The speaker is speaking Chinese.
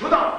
收到